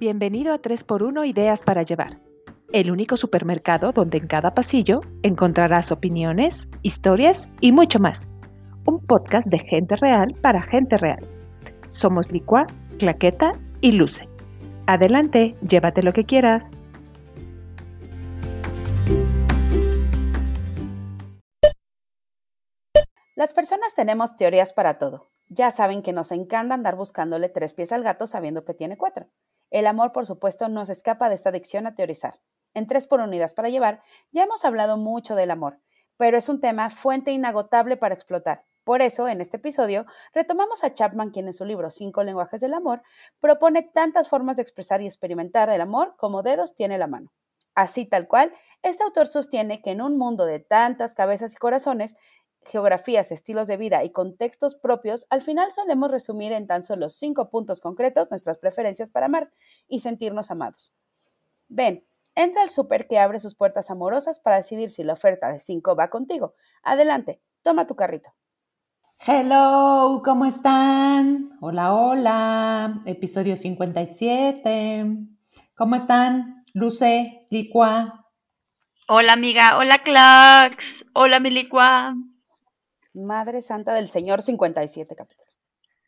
Bienvenido a 3x1 Ideas para Llevar, el único supermercado donde en cada pasillo encontrarás opiniones, historias y mucho más. Un podcast de gente real para gente real. Somos Licua, Claqueta y Luce. Adelante, llévate lo que quieras. Las personas tenemos teorías para todo. Ya saben que nos encanta andar buscándole tres pies al gato sabiendo que tiene cuatro. El amor, por supuesto, no se escapa de esta adicción a teorizar. En Tres por Unidas para Llevar ya hemos hablado mucho del amor, pero es un tema fuente inagotable para explotar. Por eso, en este episodio, retomamos a Chapman, quien en su libro Cinco lenguajes del amor propone tantas formas de expresar y experimentar el amor como dedos tiene la mano. Así tal cual, este autor sostiene que en un mundo de tantas cabezas y corazones, geografías, estilos de vida y contextos propios, al final solemos resumir en tan solo cinco puntos concretos nuestras preferencias para amar y sentirnos amados. Ven, entra al súper que abre sus puertas amorosas para decidir si la oferta de cinco va contigo. Adelante, toma tu carrito. Hello, ¿cómo están? Hola, hola. Episodio 57. ¿Cómo están? Luce, Licua. Hola, amiga. Hola, Clax. Hola, mi Licua. Madre Santa del Señor 57 capítulos.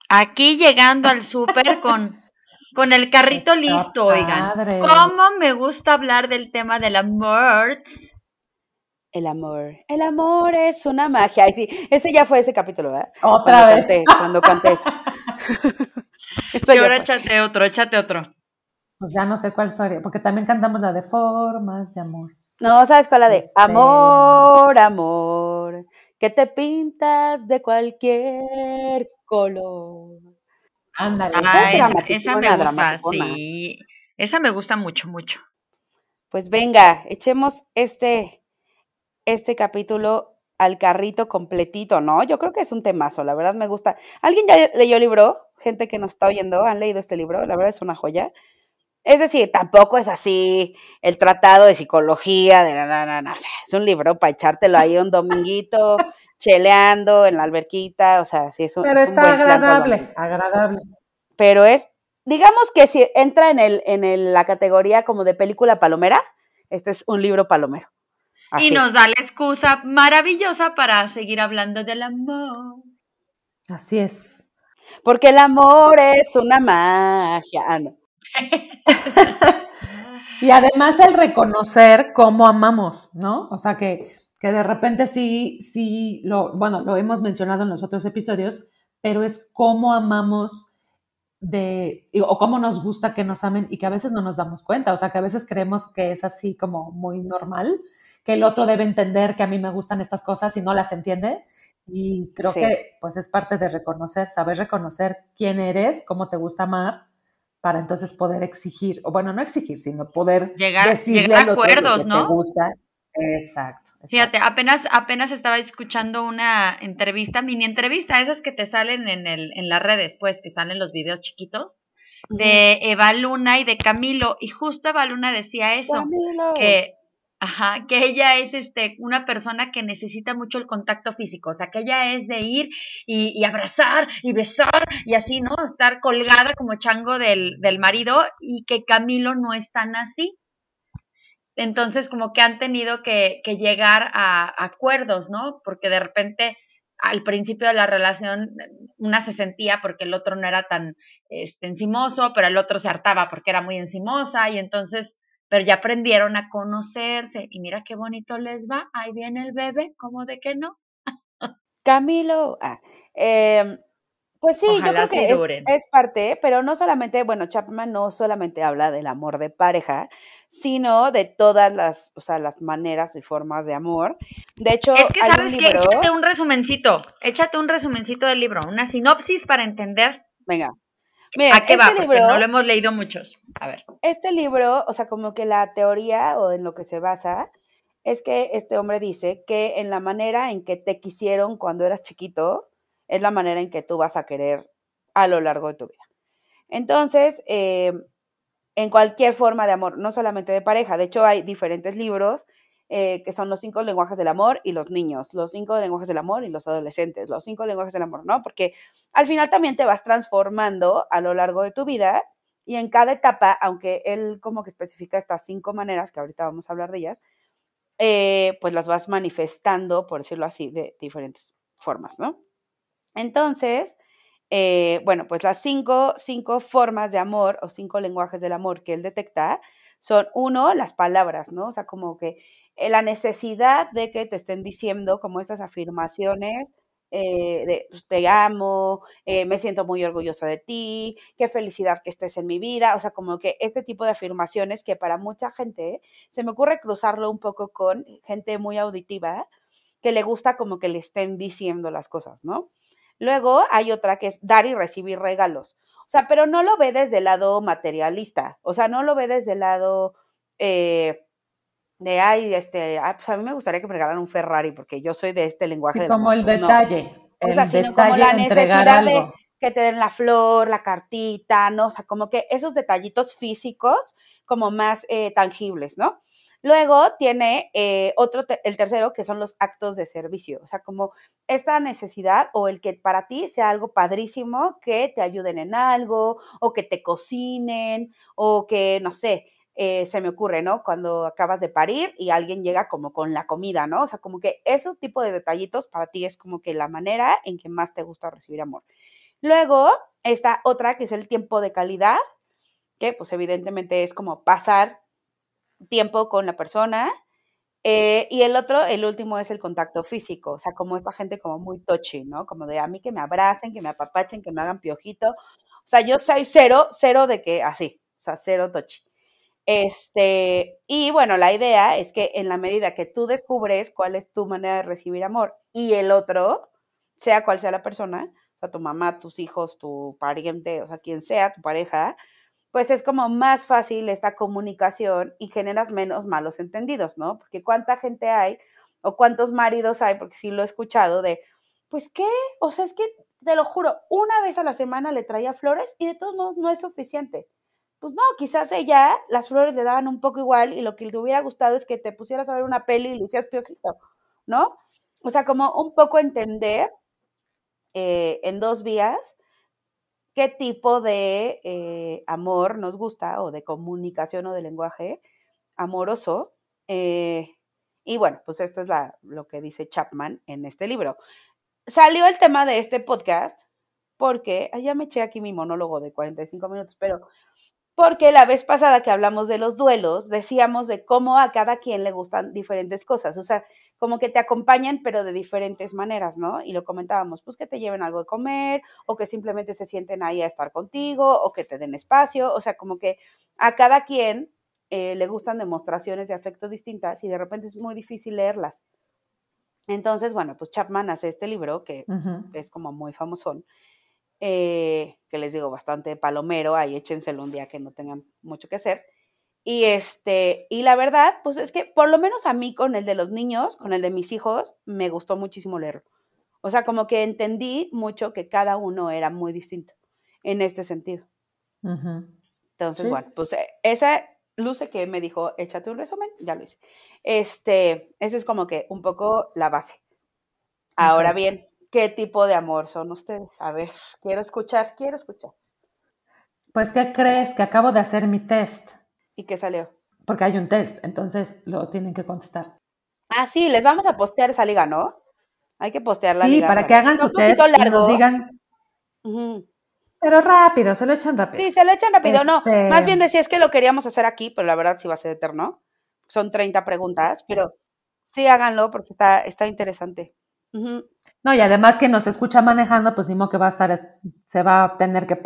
Aquí llegando al súper con, con el carrito Está listo, oigan. ¿Cómo me gusta hablar del tema del amor? El amor. El amor es una magia. Ay, sí, ese ya fue ese capítulo, ¿verdad? Otra cuando vez. Canté, cuando canté. eso. Eso Y ahora échate otro, échate otro. Pues ya no sé cuál fue, porque también cantamos la de formas de amor. No, ¿sabes cuál? La de Este- amor, amor, que te pintas de cualquier color. Ándale. Esa Ah, es esa, me gusta, sí. Esa me gusta mucho, mucho. Pues venga, echemos este, este capítulo al carrito completito, ¿no? Yo creo que es un temazo, la verdad me gusta. ¿Alguien ya leyó el libro? Gente que nos está oyendo, ¿han leído este libro? La verdad es una joya. Es decir, tampoco es así el tratado de psicología, de. Es un libro para echártelo ahí un dominguito, cheleando en la alberquita, o sea, sí es un, Pero es un está buen agradable, agradable. Pero es, digamos que si entra en, el, en el- la categoría como de película palomera, este es un libro palomero. Así. Y nos da la excusa maravillosa para seguir hablando del amor. Así es. Porque el amor es una magia. Ah, no. Y además el reconocer cómo amamos, ¿no? O sea, que, que de repente sí, sí, lo, bueno, lo hemos mencionado en los otros episodios, pero es cómo amamos de, o cómo nos gusta que nos amen y que a veces no nos damos cuenta, o sea, que a veces creemos que es así como muy normal, que el otro debe entender que a mí me gustan estas cosas y no las entiende. Y creo Sí. que pues es parte de reconocer, saber reconocer quién eres, cómo te gusta amar, para entonces poder exigir, o bueno, no exigir, sino poder Llegar- decirle llegar a acuerdos, que ¿no? te gusta. Exacto. exacto. Fíjate, apenas, apenas estaba escuchando una entrevista, mini entrevista, esas que te salen en, el, en las redes, pues, que salen los videos chiquitos, de Eva Luna y de Camilo, y justo Eva Luna decía eso, Camilo. que, ajá, que ella es este, una persona que necesita mucho el contacto físico, o sea, que ella es de ir y, y abrazar y besar y así, ¿no? Estar colgada como chango del, del marido, y que Camilo no es tan así. Entonces, como que han tenido que, que llegar a acuerdos, ¿no? Porque de repente, al principio de la relación, una se sentía porque el otro no era tan este, encimoso, pero el otro se hartaba porque era muy encimosa, y entonces, pero ya aprendieron a conocerse, y mira qué bonito les va, ahí viene el bebé, ¿cómo de que no? Camilo. Ah, em, pues sí, Ojalá yo creo que es, parte, pero no solamente, bueno, Chapman no solamente habla del amor de pareja, sino de todas las, o sea, las maneras y formas de amor. De hecho, Es que, hay ¿sabes libro, Échate un resumencito, échate un resumencito del libro, una sinopsis para entender venga, miren, a qué este va, porque libro, no lo hemos leído muchos. A ver. este libro, o sea, como que la teoría o en lo que se basa es que este hombre dice que en la manera en que te quisieron cuando eras chiquito es la manera en que tú vas a querer a lo largo de tu vida. Entonces, eh, en cualquier forma de amor, no solamente de pareja, de hecho hay diferentes libros eh, que son los cinco lenguajes del amor y los niños, los cinco lenguajes del amor y los adolescentes, los cinco lenguajes del amor, ¿no? Porque al final también te vas transformando a lo largo de tu vida Y en cada etapa, aunque él como que especifica estas cinco maneras, que ahorita vamos a hablar de ellas, eh, pues las vas manifestando, por decirlo así, de diferentes formas, ¿no? Entonces, eh, bueno, pues las cinco, cinco formas de amor o cinco lenguajes del amor que él detecta son, uno, las palabras, ¿no? O sea, como que la necesidad de que te estén diciendo como estas afirmaciones eh, de pues, te amo, eh, me siento muy orgulloso de ti, qué felicidad que estés en mi vida, o sea, como que este tipo de afirmaciones que para mucha gente se me ocurre cruzarlo un poco con gente muy auditiva que le gusta como que le estén diciendo las cosas, ¿no? Luego hay otra que es dar y recibir regalos, o sea, pero no lo ve desde el lado materialista, o sea, no lo ve desde el lado... Eh, de, ay, este, pues a mí me gustaría que me regalaran un Ferrari porque yo soy de este lenguaje. Sí, como el detalle. O sea, sino como la necesidad de que te den la flor, la cartita, ¿no? O sea, como que esos detallitos físicos como más eh, tangibles, ¿no? Luego tiene eh, otro, el tercero, que son los actos de servicio, o sea, como esta necesidad o el que para ti sea algo padrísimo, que te ayuden en algo, o que te cocinen, o que, no sé, eh, se me ocurre, ¿no? Cuando acabas de parir y alguien llega como con la comida, ¿no? O sea, como que ese tipo de detallitos para ti es como que la manera en que más te gusta recibir amor. Luego, está otra que es el tiempo de calidad, que pues evidentemente es como pasar tiempo con la persona. Eh, y el otro, el último es el contacto físico, o sea, como esta gente como muy touchy, ¿no? Como de a mí que me abracen, que me apapachen, que me hagan piojito. O sea, yo soy cero, cero de que así, o sea, cero touchy. Este, y bueno, la idea es que en la medida que tú descubres cuál es tu manera de recibir amor y el otro, sea cual sea la persona, o sea, tu mamá, tus hijos, tu pariente, o sea, quien sea, tu pareja, pues es como más fácil esta comunicación y generas menos malos entendidos, ¿no? Porque cuánta gente hay o cuántos maridos hay, porque sí lo he escuchado, de, pues qué, o sea, es que te lo juro, una vez a la semana le traía flores y de todos modos no es suficiente pues no, quizás ella las flores le daban un poco igual y lo que le hubiera gustado es que te pusieras a ver una peli y le hicieras piojito, ¿no? O sea, como un poco entender eh, en dos vías qué tipo de eh, amor nos gusta o de comunicación o de lenguaje amoroso. Eh, y bueno, pues esto es lo que dice Chapman en este libro. Salió el tema de este podcast porque, ya me eché aquí mi monólogo de 45 minutos, pero porque la vez pasada que hablamos de los duelos, decíamos de cómo a cada quien le gustan diferentes cosas, o sea, como que te acompañan, pero de diferentes maneras, ¿no? Y lo comentábamos, pues que te lleven algo de comer, o que simplemente se sienten ahí a estar contigo, o que te den espacio, o sea, como que a cada quien eh, le gustan demostraciones de afecto distintas y de repente es muy difícil leerlas. Entonces, bueno, pues Chapman hace este libro que es como muy famosón eh, que les digo, bastante palomero, ahí échenselo un día que no tengan mucho que hacer. Y este, y la verdad, pues es que por lo menos a mí con el de los niños, con el de mis hijos, me gustó muchísimo leerlo. O sea, como que entendí mucho que cada uno era muy distinto en este sentido. Entonces, bueno, pues eh, esa luce que me dijo, échate un resumen, ya lo hice. Este, esa es como que un poco la base. Ahora bien, qué tipo de amor son ustedes. A ver, quiero escuchar, quiero escuchar. Pues, ¿qué crees? Que acabo de hacer mi test. ¿Y qué salió? Porque hay un test, entonces lo tienen que contestar. Ah, sí, les vamos a postear esa liga, ¿no? Hay que postear la liga. Sí, para que hagan su test y nos digan. Pero rápido, se lo echan rápido. Sí, se lo echan rápido, no. Este Más bien decía, es que lo queríamos hacer aquí, pero la verdad sí va a ser eterno. Son 30 preguntas, pero sí háganlo porque está, está interesante. No, y además que nos escucha manejando, pues ni modo que va a estar, se va a tener que,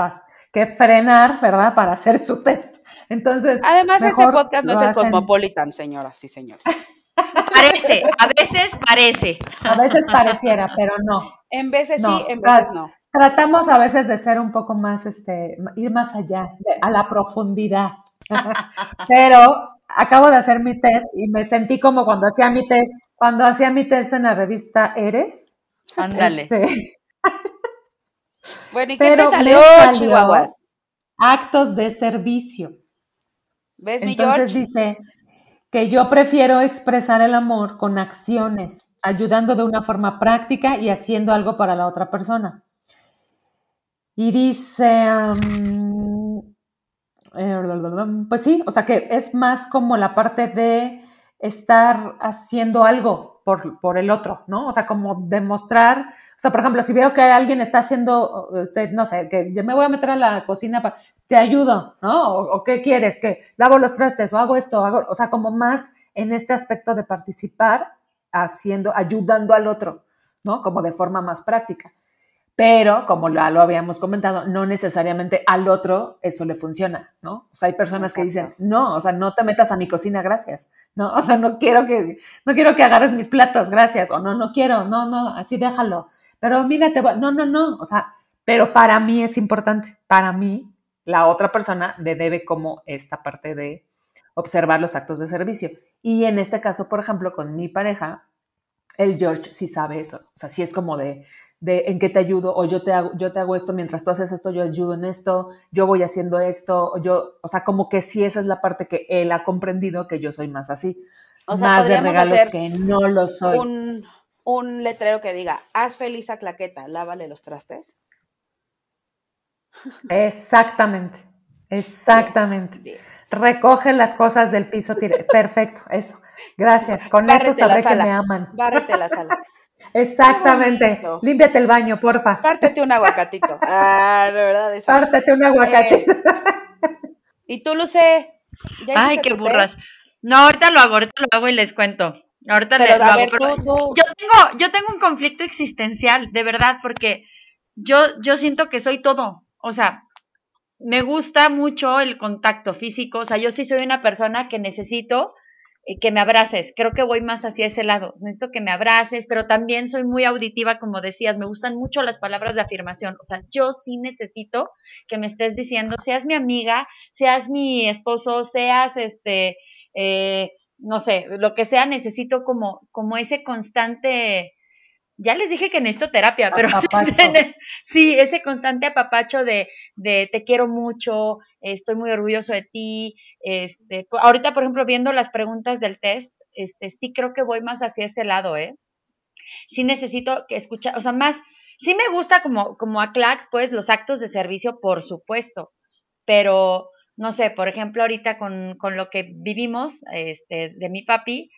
que frenar, ¿verdad? Para hacer su test. Entonces. Además, este podcast no es el Cosmopolitan, señoras y señores. Parece, a veces parece. A veces pareciera, pero no. En veces sí, en veces no. Tratamos a veces de ser un poco más, este, ir más allá, a la profundidad. pero acabo de hacer mi test y me sentí como cuando hacía mi test, cuando hacía mi test en la revista Eres. Ándale. Este, bueno, ¿y qué te salió, Chihuahuas? Actos de servicio. ¿Ves, mi Entonces dice que yo prefiero expresar el amor con acciones, ayudando de una forma práctica y haciendo algo para la otra persona. Y dice, Pues sí, o sea que es más como la parte de estar haciendo algo por, por, el otro, ¿no? O sea, como demostrar, o sea, por ejemplo, si veo que alguien está haciendo, este, no sé, que yo me voy a meter a la cocina, para, te ayudo, ¿no? O, qué quieres, que lavo los trastes o hago esto, hago, o sea, como más en este aspecto de participar haciendo, ayudando al otro, ¿no? Como de forma más práctica. Pero, como ya lo habíamos comentado, no necesariamente al otro eso le funciona, ¿no? O sea, hay personas que dicen, no, o sea, no te metas a mi cocina, gracias, ¿no? O sea, no quiero que, no quiero que agarres mis platos, gracias, o no, no quiero, no, no, así déjalo. Pero mírate, no, no, no, o sea, pero para mí es importante, para mí la otra persona le debe como esta parte de observar los actos de servicio. Y en este caso, por ejemplo, con mi pareja, el George sí sabe eso, o sea, sí es como de, de en qué te ayudo, o yo te hago, yo te hago esto mientras tú haces esto, yo ayudo en esto, yo voy haciendo esto, o yo, o sea, como que sí esa es la parte que él ha comprendido que yo soy más así. O sea, más de regalos que no lo soy. Un, un letrero que diga, haz feliz a Claqueta, lávale los trastes. Exactamente, exactamente. Recoge las cosas del piso, perfecto, eso. Gracias, con eso sabré que me aman. Bárrete la sala. Exactamente. Límpiate el baño, porfa. Pártete un aguacatito. Ah, de verdad. Pártete un aguacatito. ¿Y tú, Luce? Ay, qué burras. No, ahorita lo hago, ahorita lo hago y les cuento. Ahorita les lo hago. Yo tengo, yo tengo un conflicto existencial, de verdad, porque yo, yo siento que soy todo. O sea, me gusta mucho el contacto físico. O sea, yo sí soy una persona que necesito que me abraces. Creo que voy más hacia ese lado. Necesito que me abraces, pero también soy muy auditiva, como decías. Me gustan mucho las palabras de afirmación. O sea, yo sí necesito que me estés diciendo, seas mi amiga, seas mi esposo, seas este, eh, no sé, lo que sea, necesito como, como ese constante ya les dije que necesito terapia, pero sí, ese constante apapacho de, de te quiero mucho, estoy muy orgulloso de ti. Este, ahorita, por ejemplo, viendo las preguntas del test, este, sí creo que voy más hacia ese lado, ¿eh? Sí necesito que escuchar, o sea, más, sí me gusta como, como a Clax, pues, los actos de servicio, por supuesto, pero, no sé, por ejemplo, ahorita con, con lo que vivimos, este, de mi papi,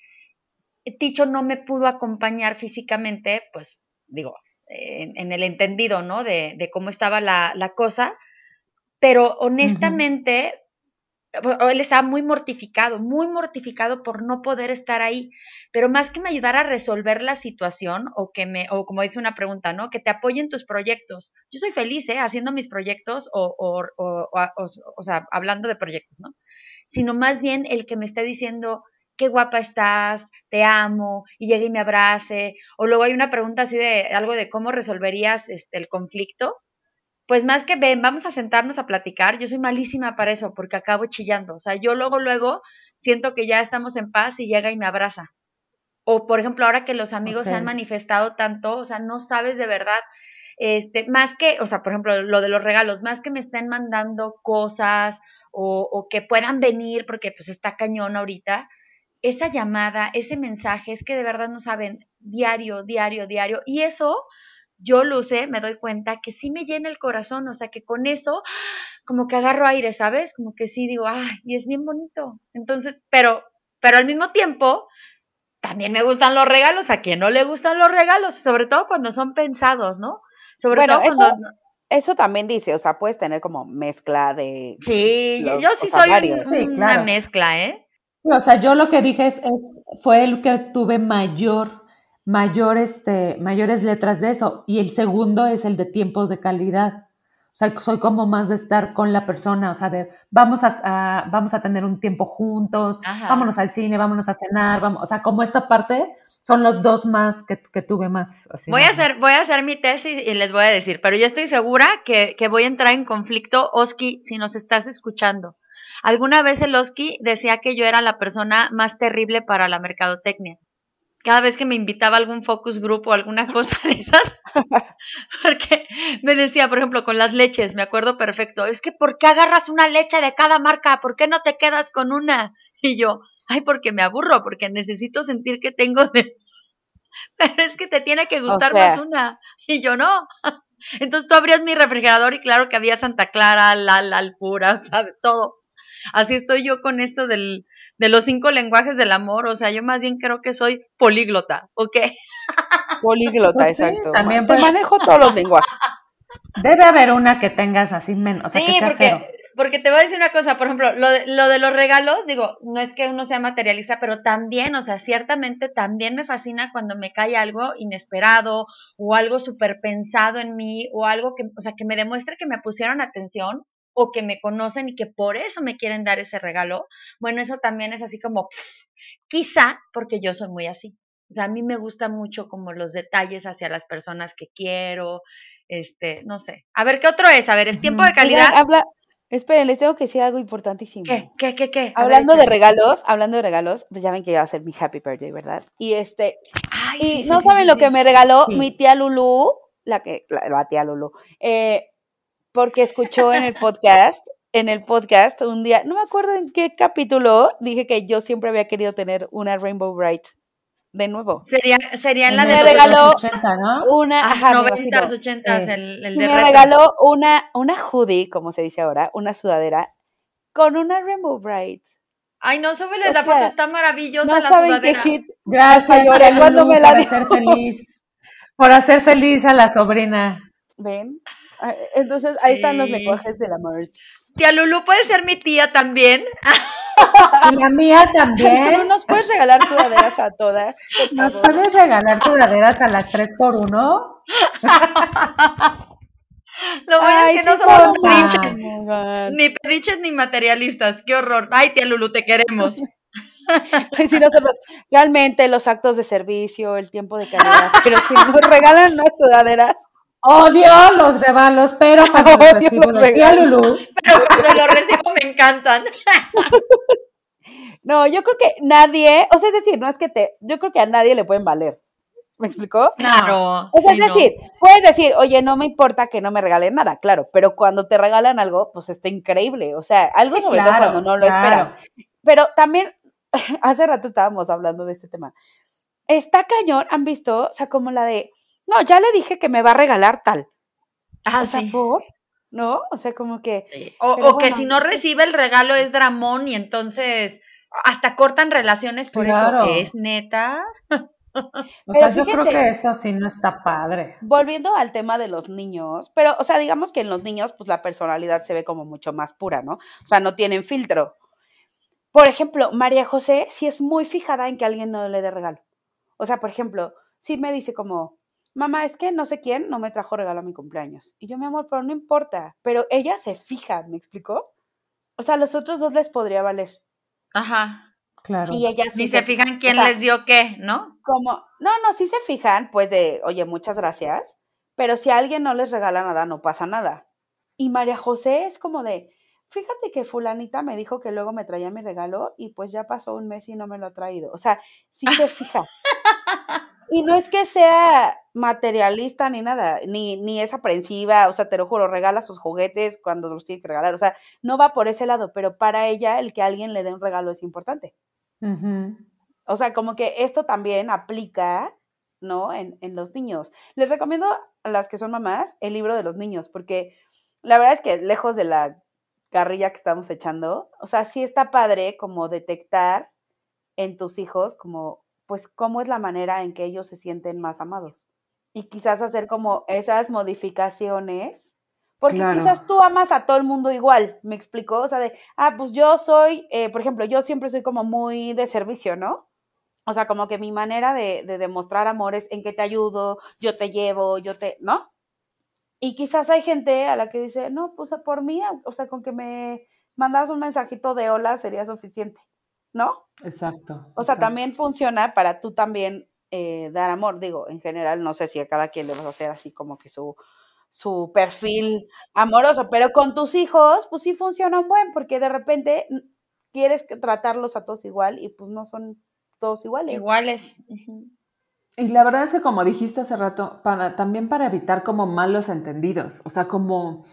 Ticho no me pudo acompañar físicamente, pues digo, en, el entendido, ¿no? De, de cómo estaba la, la, cosa, pero honestamente, él estaba muy mortificado, muy mortificado por no poder estar ahí, pero más que me ayudara a resolver la situación o que me, o como dice una pregunta, ¿no? Que te apoye en tus proyectos. Yo soy feliz, ¿eh? Haciendo mis proyectos o, o, o, o, o sea, hablando de proyectos, ¿no? Sino más bien el que me esté diciendo, qué guapa estás, te amo, y llegue y me abrace. O luego hay una pregunta así de algo de cómo resolverías este, el conflicto. Pues más que ven, vamos a sentarnos a platicar. Yo soy malísima para eso porque acabo chillando. O sea, yo luego, luego siento que ya estamos en paz y llega y me abraza. O, por ejemplo, ahora que los amigos se han manifestado tanto, o sea, no sabes de verdad, este, más que, o sea, por ejemplo, lo de los regalos, más que me estén mandando cosas o, o que puedan venir porque pues está cañón ahorita, esa llamada, ese mensaje, es que de verdad no saben diario, diario, diario. Y eso yo lo sé, me doy cuenta que sí me llena el corazón, o sea que con eso como que agarro aire, ¿sabes? Como que sí digo, ay, y es bien bonito. Entonces, pero, pero al mismo tiempo, también me gustan los regalos, a quien no le gustan los regalos, sobre todo cuando son pensados, ¿no? Sobre todo cuando... Eso, eso también dice, o sea, puedes tener como mezcla de... Sí, yo sí soy una mezcla, ¿eh? O sea, yo lo que dije es, fue el que tuve mayor, mayor este, mayores letras de eso. Y el segundo es el de tiempos de calidad. O sea, soy como más de estar con la persona, o sea, de vamos a, vamos a tener un tiempo juntos, vámonos al cine, vámonos a cenar, vamos, o sea, como esta parte son los dos más que, tuve más. voy, a hacer, voy a hacer mi tesis y les voy a decir, pero yo estoy segura que, que voy a entrar en conflicto, Oski, si nos estás escuchando. Alguna vez el Oski decía que yo era la persona más terrible para la mercadotecnia. Cada vez que me invitaba a algún focus group o alguna cosa de esas, porque me decía, por ejemplo, con las leches, me acuerdo perfecto, es que ¿por qué agarras una leche de cada marca? ¿Por qué no te quedas con una? Y yo, ay, porque me aburro, porque necesito sentir que tengo de... Pero es que te tiene que gustar más una. Y yo no. Entonces tú abrías mi refrigerador y claro que había Santa Clara, la Alpura, ¿sabes? Todo. Así estoy yo con esto del, de los cinco lenguajes del amor, o sea, yo más bien creo que soy políglota, ¿ok? Políglota, Pues sí, exacto. también Te manejo todos los lenguajes. Debe haber una que tengas así menos, o sea, que sea cero. porque, porque te voy a decir una cosa, por ejemplo, lo de, lo de los regalos, digo, no es que uno sea materialista, pero también, o sea, ciertamente también me fascina cuando me cae algo inesperado o algo súper pensado en mí o algo que, o sea, que me demuestre que me pusieron atención o que me conocen y que por eso me quieren dar ese regalo. Bueno, eso también es así como, quizá porque yo soy muy así. O sea, a mí me gusta mucho como los detalles hacia las personas que quiero, este, no sé. A ver, ¿qué otro es? A ver, ¿es tiempo de calidad? Oigan, habla, esperen, les tengo que decir algo importantísimo. ¿Qué? ¿Qué? ¿Qué? ¿Qué? Ver, Hablando de regalos, hablando de regalos, pues ya ven que iba a ser mi happy birthday, ¿verdad? Y este, Ay, y sí, no sí, saben sí, lo que me regaló mi tía Lulu, la que, la, la tía Lulu, eh, porque escuchó en el podcast, en el podcast un día, no me acuerdo en qué capítulo, dije que yo siempre había querido tener una Rainbow Bright de nuevo. Sería, sería en la de regaló 80, ¿no? Una, ah, ajá, me 90s, imagino. 80s, Sí. el, el de me regaló una, una hoodie, como se dice ahora, una sudadera, con una Rainbow Bright. Ay, no, súbeles O la sea, foto, está maravillosa No la saben qué sudadera. hit. Gracias, lloré cuando me la por hacer feliz, por hacer feliz a la sobrina. ¿Ven? Ah, Entonces, ahí están los Sí. lenguajes del amor. Tía Lulu puede ser mi tía también. Y la mía Pero también. nos puedes regalar sudaderas a todas, ¿Nos puedes regalar sudaderas a las 3 por 1 Lo bueno Ay, es que sí, no somos ni pediches ni materialistas. Qué horror. Ay, tía Lulu, te queremos. Si nosotros, realmente los actos de servicio, el tiempo de calidad, pero si nos regalan unas sudaderas, Odio los regalos, pero cuando los Odio recibo los de tía regalos. Lulú, Pero cuando lo recibo me encantan. no, yo creo que nadie, o sea, es decir, no es que te, yo creo que a nadie le pueden valer. ¿Me explicó? Claro. O sea, sí, es no. decir, puedes decir, oye, no me importa que no me regalen nada, claro, pero cuando te regalan algo, pues está increíble. O sea, algo Sí, sobre todo cuando no lo claro. esperas. Pero también, hace rato estábamos hablando de este tema. Está cañón, han visto, o sea, como la de, no, ya le dije que me va a regalar tal. Ah, o sea, sí. por, ¿no? O sea, como que, Sí. O, que bueno. si no recibe el regalo es dramón y entonces hasta cortan relaciones por Claro. eso. ¿Es neta? O Pero sea, yo creo fíjense- que eso sí no está padre. volviendo al tema de los niños, pero, o sea, digamos que en los niños, pues la personalidad se ve como mucho más pura, ¿no? O sea, no tienen filtro. Por ejemplo, María José sí es muy fijada en que alguien no le dé regalo. O sea, por ejemplo, sí me dice como, mamá, es que no sé quién no me trajo regalo a mi cumpleaños. Y yo, mi amor, pero no importa. Pero ella se fija, ¿me explicó? O sea, a los otros dos les podría valer. Ajá. Claro. Y ella sí Ni se fijan o quién sea, les dio qué, ¿no? como, no, no, sí se fijan, pues de, oye, muchas gracias, pero si a alguien no les regala nada, no pasa nada. Y María José es como de, fíjate que fulanita me dijo que luego me traía mi regalo y pues ya pasó un mes y no me lo ha traído. O sea, sí se fija. Y no es que sea materialista ni nada, ni, ni es aprensiva, o sea, te lo juro, regala sus juguetes cuando los tiene que regalar, o sea, no va por ese lado, pero para ella el que alguien le dé un regalo es importante. O sea, como que esto también aplica, ¿no? En, en los niños. Les recomiendo a las que son mamás el libro de los niños, porque la verdad es que lejos de la carrilla que estamos echando, o sea, sí está padre como detectar en tus hijos como, pues, cómo es la manera en que ellos se sienten más amados. Y quizás hacer como esas modificaciones, porque Claro. quizás tú amas a todo el mundo igual, ¿me explicó? O sea, de, ah, pues yo soy, eh, por ejemplo, yo siempre soy como muy de servicio, ¿no? O sea, como que mi manera de, de demostrar amor es en que te ayudo, yo te llevo, yo te, ¿no? Y quizás hay gente a la que dice, no, pues por mí, o sea, con que me mandas un mensajito de hola sería suficiente, ¿no? Exacto. O sea, exacto. también funciona para tú también eh, dar amor. Digo, en general, no sé si a cada quien le vas a hacer así como que su, su perfil amoroso, pero con tus hijos, pues sí funciona un buen, porque de repente quieres tratarlos a todos igual y pues no son todos iguales. Iguales. Y la verdad es que como dijiste hace rato, para, también para evitar como malos entendidos, o sea, como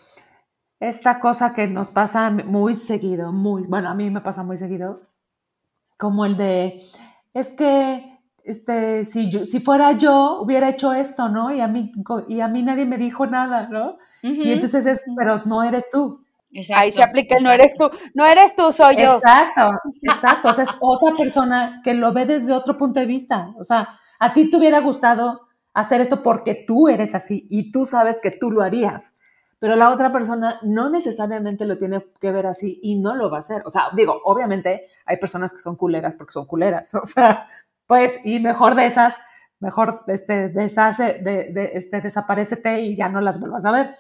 esta cosa que nos pasa muy seguido, muy, bueno, a mí me pasa muy seguido, como el de, es que, este, si, yo, si fuera yo, hubiera hecho esto, ¿no? Y a, mí, y a mí nadie me dijo nada, ¿no? Y entonces es, pero no eres tú. Ahí se aplica, no eres tú, no eres tú, soy yo. Exacto, exacto. O sea, es otra persona que lo ve desde otro punto de vista. O sea, a ti te hubiera gustado hacer esto porque tú eres así y tú sabes que tú lo harías. Pero la otra persona no necesariamente lo tiene que ver así y no lo va a hacer. O sea, digo, obviamente hay personas que son culeras porque son culeras. O sea, pues, y mejor de esas, mejor este, deshace, de, de, este, desaparecete y ya no las vuelvas a ver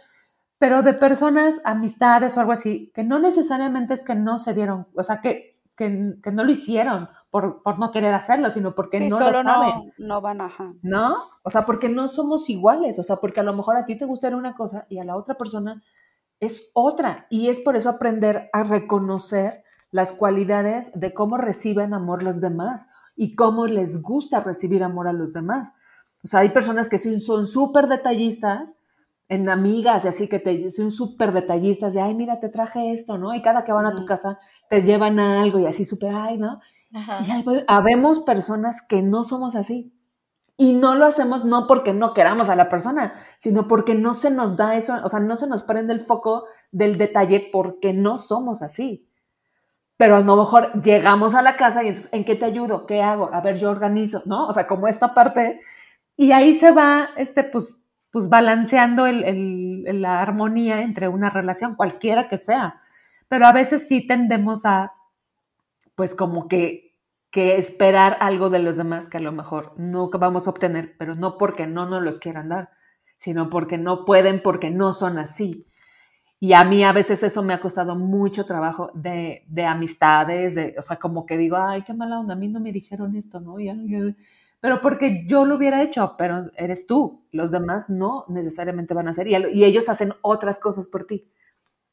pero de personas, amistades o algo así, que no necesariamente es que no se dieron, o sea, que, que, no lo hicieron por, por, no querer hacerlo, sino porque no lo saben. No, no van a... ¿No? O sea, porque no somos iguales, o sea, porque a lo mejor a ti te gustaría una cosa y a la otra persona es otra. Y es por eso aprender a reconocer las cualidades de cómo reciben amor los demás y cómo les gusta recibir amor a los demás. O sea, hay personas que son súper detallistas, en amigas y así que te son súper detallistas de, ay, mira, te traje esto, ¿no? Y cada que van a tu casa te llevan a algo y así súper, ay, ¿no? Y hay, habemos personas que no somos así. Y no lo hacemos no porque no queramos a la persona, sino porque no se nos da eso, o sea, no se nos prende el foco del detalle porque no somos así. Pero a lo mejor llegamos a la casa y entonces, ¿en qué te ayudo? ¿Qué hago? A ver, yo organizo, ¿no? O sea, como esta parte. Y ahí se va, este, pues, pues balanceando la armonía entre una relación, cualquiera que sea. Pero a veces sí tendemos a, pues como que, que esperar algo de los demás que a lo mejor no vamos a obtener, pero no porque no nos los quieran dar, sino porque no pueden, porque no son así. Y a mí a veces eso me ha costado mucho trabajo de, de amistades, de, o sea, como que digo, ay, qué mala onda, a mí no me dijeron esto, ¿no? Y, pero porque yo lo hubiera hecho, pero eres tú. Los demás no necesariamente van a hacer y, ellos hacen otras cosas por ti,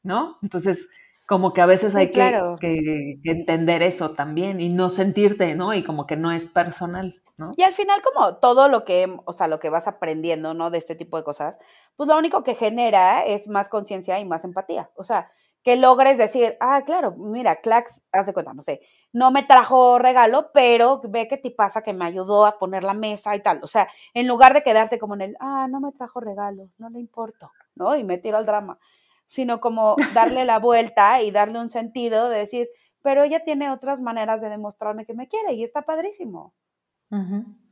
¿no? Entonces, como que a veces hay que, entender eso también y no sentirte, ¿no? Y como que no es personal, ¿no? Y al final, como todo lo que, o sea, lo que vas aprendiendo, ¿no? De este tipo de cosas, pues lo único que genera es más conciencia y más empatía. O sea, que logres decir, ah, claro, mira, Clax, hace cuenta, no sé, no me trajo regalo, pero ve qué te pasa que me ayudó a poner la mesa y tal. O sea, en lugar de quedarte como en el, ah, no me trajo regalo, no le importo, ¿no? Y me tiro al drama, sino como darle la vuelta y darle un sentido de decir, pero ella tiene otras maneras de demostrarme que me quiere y está padrísimo.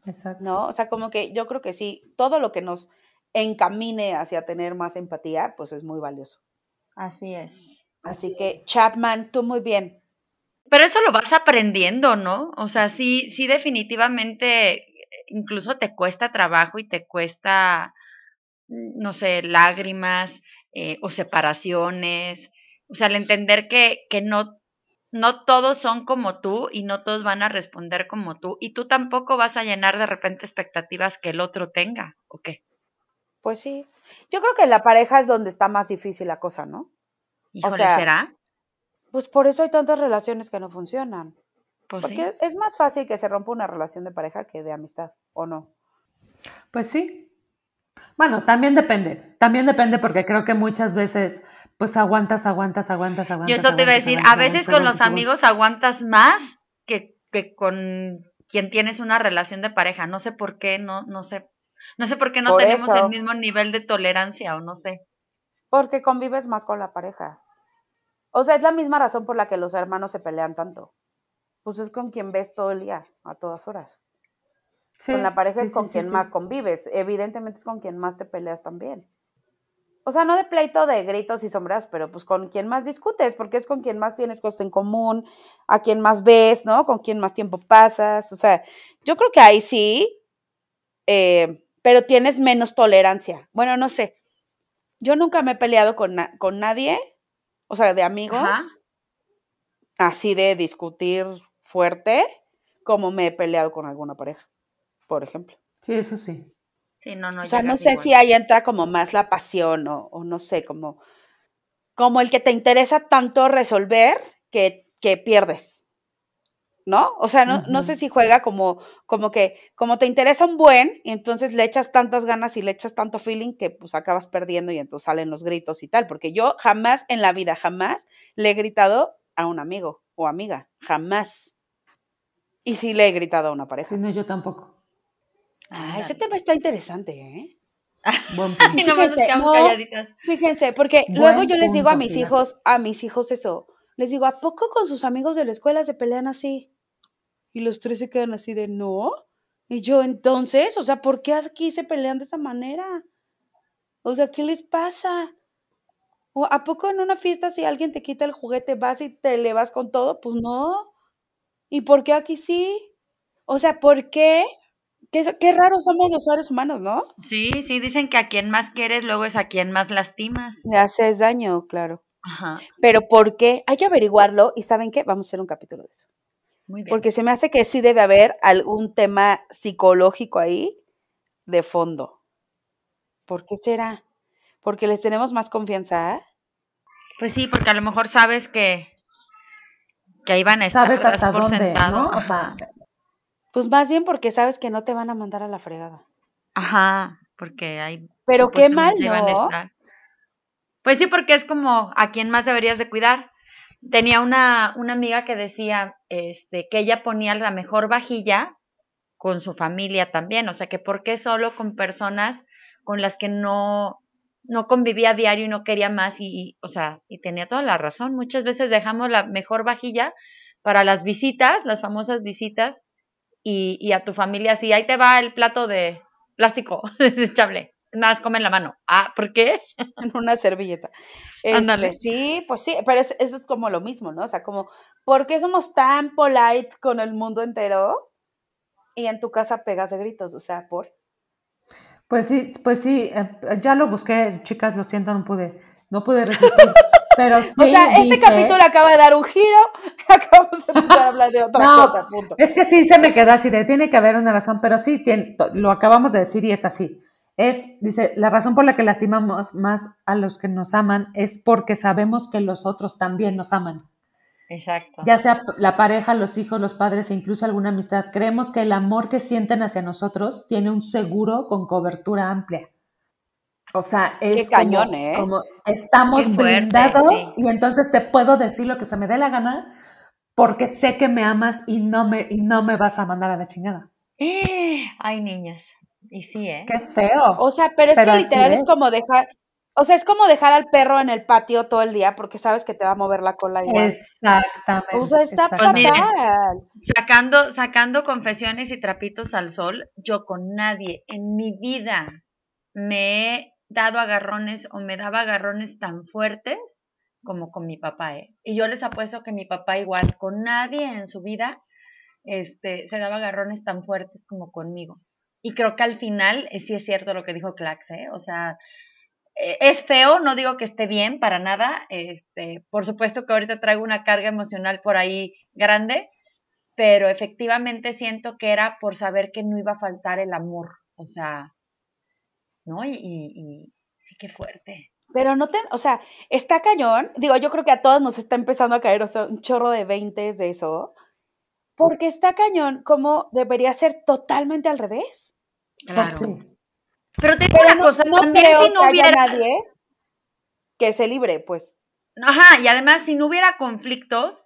exacto. ¿No? O sea, como que yo creo que sí, todo lo que nos encamine hacia tener más empatía, pues es muy valioso. Así es. Así, que, Chapman, tú muy bien. Pero eso lo vas aprendiendo, ¿no? O sea, sí, sí, definitivamente, incluso te cuesta trabajo y te cuesta, no sé, lágrimas eh, o separaciones. O sea, al entender que, que no, no todos son como tú y no todos van a responder como tú. Y tú tampoco vas a llenar de repente expectativas que el otro tenga, ¿o qué? Pues sí. Yo creo que en la pareja es donde está más difícil la cosa, ¿no? O sea, ¿será? Pues por eso hay tantas relaciones que no funcionan. Pues Porque es más fácil que se rompa una relación de pareja que de amistad, ¿o no? Pues sí. Bueno, también depende. También depende porque creo que muchas veces pues aguantas, aguantas, aguantas, aguantas. Yo eso te iba a decir, a veces con los amigos aguantas más que, que con quien tienes una relación de pareja. No sé por qué, no, no sé. No sé por qué no tenemos el mismo nivel de tolerancia o no sé. Porque convives más con la pareja. O sea, es la misma razón por la que los hermanos se pelean tanto. Pues es con quien ves todo el día, a todas horas. con la pareja es con quien más convives. Evidentemente es con quien más te peleas también. O sea, no de pleito de gritos y sombras, pero pues con quien más discutes, porque es con quien más tienes cosas en común, a quien más ves, ¿no? Con quien más tiempo pasas. O sea, yo creo que ahí sí, eh, pero tienes menos tolerancia. Bueno, no sé. Yo nunca me he peleado con, con nadie, o sea, de amigos, así de discutir fuerte, como me he peleado con alguna pareja, por ejemplo. Sí, eso sí. Sí, no, no. O sea, no sé si ahí entra como más la pasión o, o, no sé, como, como el que te interesa tanto resolver que, que pierdes. ¿No? O sea, no, no sé si juega como, como que, como te interesa un buen, y entonces le echas tantas ganas y le echas tanto feeling que pues acabas perdiendo y entonces salen los gritos y tal, porque yo jamás en la vida, jamás le he gritado a un amigo o amiga, jamás. Y sí le he gritado a una pareja. no, yo tampoco. Ah, ese tema está interesante, ¿eh? Buen punto. Y nomás nos Fíjense, no. calladitas. Fíjense, porque Buen luego yo les digo a mis hijos, a mis hijos eso. Les digo, ¿a poco con sus amigos de la escuela se pelean así? Y los tres se quedan así de, no. Y yo, entonces, o sea, ¿por qué aquí se pelean de esa manera? O sea, ¿qué les pasa? ¿O a poco en una fiesta si alguien te quita el juguete vas y te le vas con todo? Pues no. ¿Y por qué aquí sí? O sea, ¿por qué? Qué, qué raros somos los seres humanos, ¿no? Sí, sí, dicen que a quien más quieres luego es a quien más lastimas. Le haces daño, claro. Ajá, Pero ¿por qué? Hay que averiguarlo y ¿saben qué? Vamos a hacer un capítulo de eso. Muy bien. Porque se me hace que sí debe haber algún tema psicológico ahí de fondo. ¿Por qué será? Porque les tenemos más confianza. Pues sí, porque a lo mejor sabes que, que ahí van a estar. Sabes hasta por dónde, sentado. ¿no? O sea, Pues más bien porque sabes que no te van a mandar a la fregada. Ajá, porque hay. Pero qué mal, supuestamente van a ¿no? estar. Pues sí, porque es como a quien más deberías de cuidar. Tenía una, una amiga que decía este, que ella ponía la mejor vajilla con su familia también. O sea, que por qué solo con personas con las que no, no convivía diario y no quería más. Y, y, o sea, y tenía toda la razón. Muchas veces dejamos la mejor vajilla para las visitas, las famosas visitas, y, y a tu familia así, ahí te va el plato de plástico desechable. Nada más come en la mano. Ah, ¿por qué? En una servilleta. Ándale. Este, sí, pues sí, pero es- eso es como lo mismo, ¿no? O sea, como, ¿por qué somos tan polite con el mundo entero? Y en tu casa pegas de gritos, o sea, por. pues sí, pues sí, eh, ya lo busqué, chicas, lo siento, no pude, no pude resistir. Pero sí o sea, este dice- capítulo acaba de dar un giro, acabamos de empezar a hablar de otra No, cosa, punto. Es que sí se me quedó así de tiene que haber una razón, pero sí tiene- lo acabamos de decir y es así. Es, dice, la razón por la que lastimamos más a los que nos aman es porque sabemos que los otros también nos aman. Exacto. Ya sea la pareja, los hijos, los padres e incluso alguna amistad. Creemos que el amor que sienten hacia nosotros tiene un seguro con cobertura amplia. O sea, es Qué cañón, como, ¿eh? como estamos fuerte, blindados sí. y entonces te puedo decir lo que se me dé la gana porque sé que me amas y no me, y no me vas a mandar a la chingada. Eh, Ay, niñas. Y sí, ¿eh? Qué feo. O sea, pero es Pero que literal es es. como dejar, o sea, es como dejar al perro en el patio todo el día porque sabes que te va a mover la cola igual. Exactamente. o sea, está Pues fatal. Sacando, sacando confesiones y trapitos al sol, yo con nadie en mi vida me he dado agarrones o me daba agarrones tan fuertes como con mi papá, ¿eh? Y yo les apuesto que mi papá igual, con nadie en su vida, este, se daba agarrones tan fuertes como conmigo. Y creo que al final eh, sí es cierto lo que dijo Clax, ¿eh? O sea, eh, es feo, no digo que esté bien para nada, este, por supuesto que ahorita traigo una carga emocional por ahí grande, pero efectivamente siento que era por saber que no iba a faltar el amor, o sea, ¿no? Y, y, sí que fuerte. Pero no te, o sea, está cañón. Digo, yo creo que a todos nos está empezando a caer, o sea, un chorro de 20 de eso. Porque está cañón como debería ser totalmente al revés. Claro. Pues sí. Pero te digo Pero una no, cosa, no también creo si no que haya nadie que se libre, pues. Ajá, y además si no hubiera conflictos,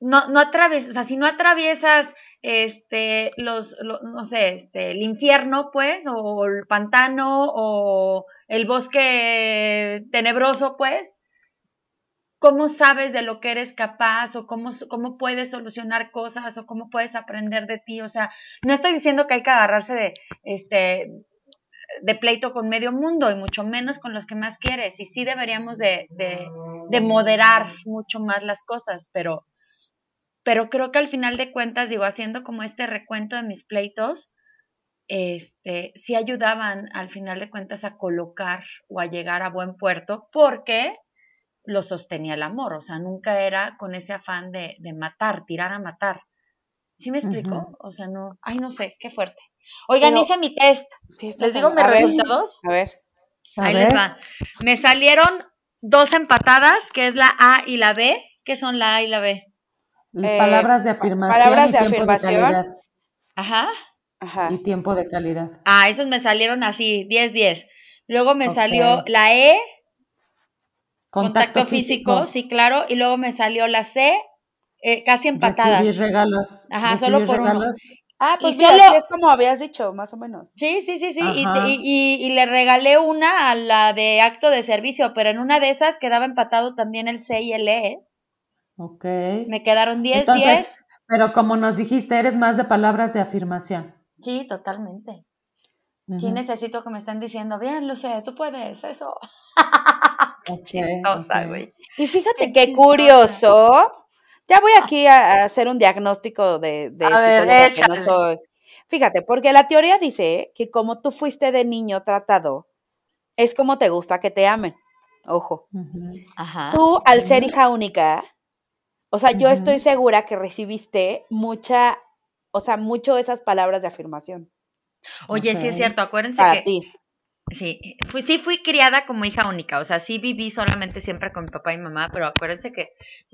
no, no atraviesas, o sea, si no atraviesas este, los, lo- no sé, este, el infierno, pues, o el pantano, o el bosque tenebroso, pues, ¿cómo sabes de lo que eres capaz? o cómo, cómo puedes solucionar cosas, o cómo puedes aprender de ti? O sea, no estoy diciendo que hay que agarrarse de, este, de pleito con medio mundo y mucho menos con los que más quieres. Y sí deberíamos de, de, de moderar mucho más las cosas, pero, pero creo que al final de cuentas, digo, haciendo como este recuento de mis pleitos, este, sí ayudaban al final de cuentas a colocar o a llegar a buen puerto porque lo sostenía el amor, o sea, nunca era con ese afán de, de matar, tirar a matar. ¿Sí me explico? O sea, no, ay, no sé, qué fuerte. Oigan, Pero- hice mi test. Sí, está ¿Les digo mis ver, resultados? A ver. A Ahí ver. les va. Me salieron dos empatadas, que es la A y la B. ¿Qué son la A y la B? Eh, palabras de afirmación palabras y de tiempo afirmación. de calidad. Ajá. Ajá. Y tiempo de calidad. Ah, esos me salieron así, 10-10. Luego me salió la E, contacto, físico, sí, claro. Y luego me salió la C, eh, casi empatadas. Recibir regalos. Ajá, recibir solo por uno. regalos. Ah, pues mira, solo- es como habías dicho, más o menos. Sí, sí, sí, sí. Y, y, y- y le regalé una a la de acto de servicio, pero en una de esas quedaba empatado también el C y el E. ¿eh? Ok. Me quedaron 10, Entonces, 10. pero como nos dijiste, eres más de palabras de afirmación. Sí, totalmente. Sí, necesito que me estén diciendo, bien, Luce, tú puedes, eso. Chistosa, güey. Y fíjate Qué curioso. Ya voy aquí a, a hacer un diagnóstico de, de ver, que no soy. Fíjate, porque la teoría dice que como tú fuiste de niño tratado, es como te gusta que te amen. Ojo. Ajá. Tú, al ser hija única, o sea, yo estoy segura que recibiste mucha, o sea, mucho esas palabras de afirmación Oye, sí es cierto, acuérdense para que ti. Sí, fui, sí fui criada como hija única, o sea, sí viví solamente siempre con mi papá y mamá, pero acuérdense que,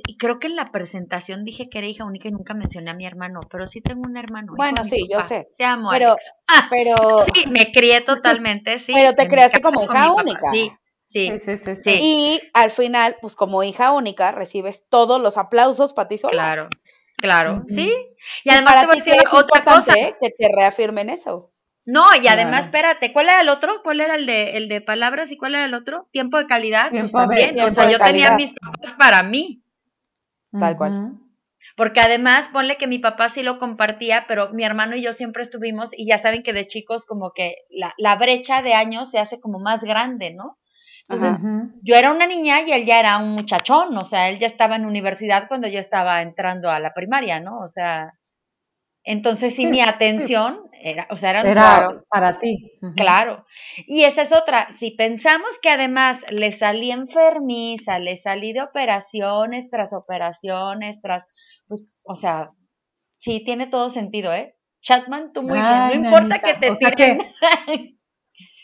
y creo que en la presentación dije que era hija única y nunca mencioné a mi hermano, pero sí tengo un hermano. Bueno, sí, yo sé. Te amo, Pero, Alex. Ah, pero, sí, me crié totalmente, sí. Pero te casa como hija única. Sí, sí, Sí, sí, sí, sí. Sí. y al final, pues como hija única, recibes todos los aplausos para ti sola. claro, claro, sí. Y además para te voy a decir es otra cosa. que te reafirmen eso. No, y además, Claro. espérate, ¿cuál era el otro? ¿Cuál era el de, el de palabras y cuál era el otro? Tiempo de calidad, Tiempo pues de- también. o sea, yo tenía mis papás para mí. Tal cual. Porque además, ponle que mi papá sí lo compartía, pero mi hermano y yo siempre estuvimos, y ya saben que de chicos como que la, la brecha de años se hace como más grande, ¿no? Entonces, Ajá. Yo era una niña y él ya era un muchachón, o sea, él ya estaba en universidad cuando yo estaba entrando a la primaria, ¿no? O sea, entonces sí, Sí, mi atención era, o sea, era, para ti. Claro. Y esa es otra. Si pensamos que además le salí enfermiza, le salí de operaciones tras operaciones, tras, pues, o sea, sí, tiene todo sentido, ¿eh? Chatman, tú muy Ay, bien. No importa que te o sea tiren.